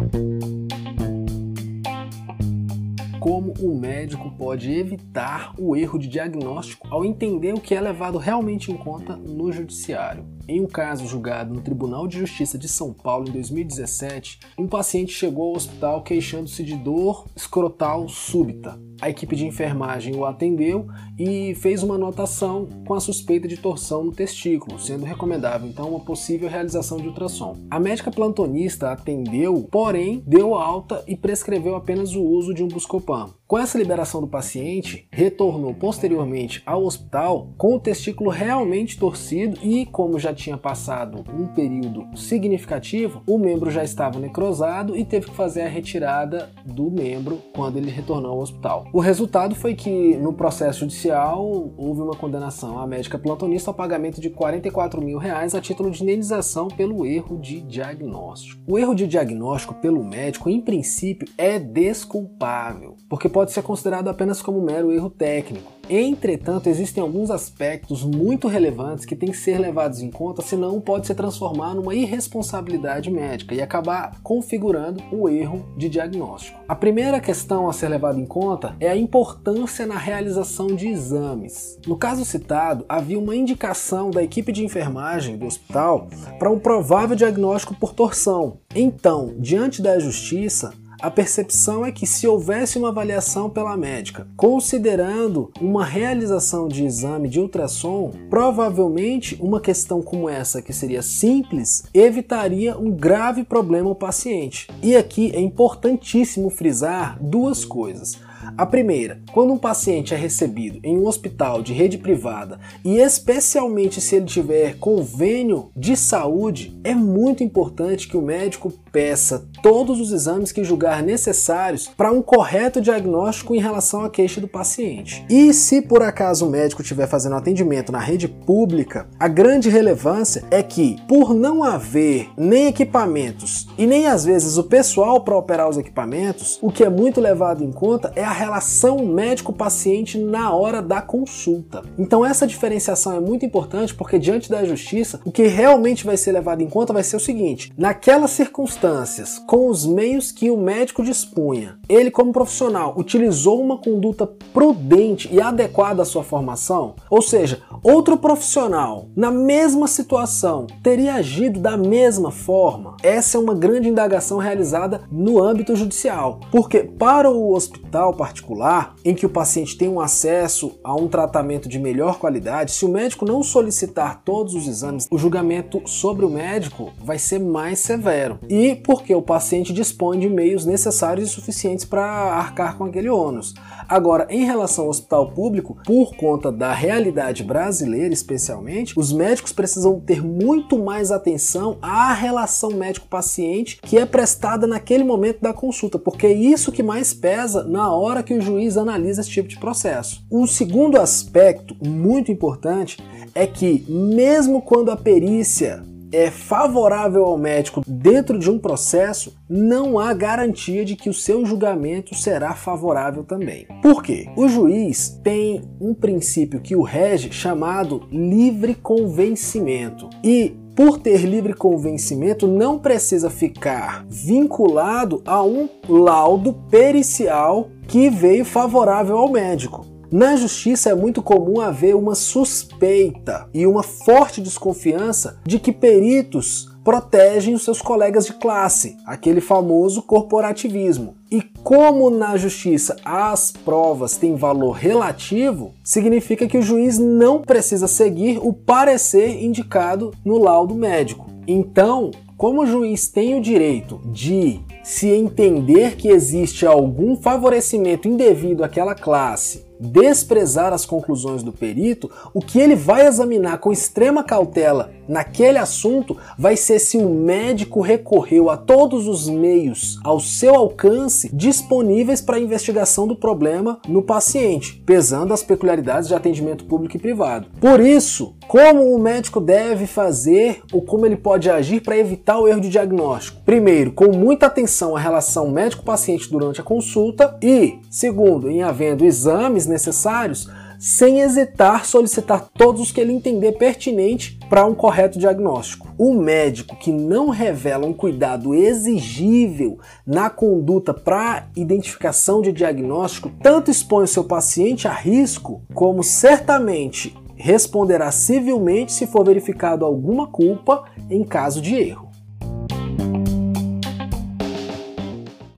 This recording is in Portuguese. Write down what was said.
Bye. Como o médico pode evitar o erro de diagnóstico ao entender o que é levado realmente em conta no judiciário. Em um caso julgado no Tribunal de Justiça de São Paulo em 2017, um paciente chegou ao hospital queixando-se de dor escrotal súbita. A equipe de enfermagem o atendeu e fez uma anotação com a suspeita de torção no testículo, sendo recomendável então uma possível realização de ultrassom. A médica plantonista atendeu, porém deu alta e prescreveu apenas o uso de um buscopan. спам. Com essa liberação do paciente, retornou posteriormente ao hospital com o testículo realmente torcido e, como já tinha passado um período significativo, o membro já estava necrosado e teve que fazer a retirada do membro quando ele retornou ao hospital. O resultado foi que, no processo judicial, houve uma condenação à médica plantonista ao pagamento de 44 mil reais a título de indenização pelo erro de diagnóstico. O erro de diagnóstico pelo médico, em princípio, é desculpável, porque pode pode ser considerado apenas como mero erro técnico. Entretanto, existem alguns aspectos muito relevantes que têm que ser levados em conta, senão pode se transformar numa irresponsabilidade médica e acabar configurando o erro de diagnóstico. A primeira questão a ser levada em conta é a importância na realização de exames. No caso citado, havia uma indicação da equipe de enfermagem do hospital para um provável diagnóstico por torção. Então, diante da justiça, a percepção é que se houvesse uma avaliação pela médica, considerando uma realização de exame de ultrassom, provavelmente uma questão como essa, que seria simples, evitaria um grave problema ao paciente. E aqui é importantíssimo frisar duas coisas. A primeira, quando um paciente é recebido em um hospital de rede privada e especialmente se ele tiver convênio de saúde, é muito importante que o médico peça todos os exames que julgar necessários para um correto diagnóstico em relação à queixa do paciente. E se por acaso o médico estiver fazendo atendimento na rede pública, a grande relevância é que, por não haver nem equipamentos e nem às vezes o pessoal para operar os equipamentos, o que é muito levado em conta é a relação médico-paciente na hora da consulta. Então essa diferenciação é muito importante porque diante da justiça, o que realmente vai ser levado em conta vai ser o seguinte: naquelas circunstâncias, com os meios que o médico dispunha, ele como profissional utilizou uma conduta prudente e adequada à sua formação, ou seja, outro profissional na mesma situação teria agido da mesma forma. Essa é uma grande indagação realizada no âmbito judicial, porque para o hospital particular, em que o paciente tem um acesso a um tratamento de melhor qualidade, se o médico não solicitar todos os exames, o julgamento sobre o médico vai ser mais severo. E porque o paciente dispõe de meios necessários e suficientes para arcar com aquele ônus. Agora, em relação ao hospital público, por conta da realidade brasileira especialmente, os médicos precisam ter muito mais atenção à relação médico-paciente que é prestada naquele momento da consulta, porque é isso que mais pesa na hora que o juiz analisa esse tipo de processo. O segundo aspecto muito importante é que, mesmo quando a perícia é favorável ao médico dentro de um processo, não há garantia de que o seu julgamento será favorável também. Por quê? O juiz tem um princípio que o rege chamado livre convencimento. E por ter livre convencimento, não precisa ficar vinculado a um laudo pericial que veio favorável ao médico. Na justiça é muito comum haver uma suspeita e uma forte desconfiança de que peritos protegem os seus colegas de classe, aquele famoso corporativismo. E como na justiça as provas têm valor relativo, significa que o juiz não precisa seguir o parecer indicado no laudo médico. Então, como o juiz tem o direito de se entender que existe algum favorecimento indevido àquela classe desprezar as conclusões do perito, o que ele vai examinar com extrema cautela naquele assunto vai ser se o médico recorreu a todos os meios ao seu alcance disponíveis para a investigação do problema no paciente, pesando as peculiaridades de atendimento público e privado. Por isso, como o médico deve fazer ou como ele pode agir para evitar o erro de diagnóstico? Primeiro, com muita atenção à relação médico-paciente durante a consulta e, segundo, em havendo exames necessários, sem hesitar solicitar todos os que ele entender pertinente para um correto diagnóstico. O médico que não revela um cuidado exigível na conduta para identificação de diagnóstico tanto expõe o seu paciente a risco, como certamente responderá civilmente se for verificado alguma culpa em caso de erro.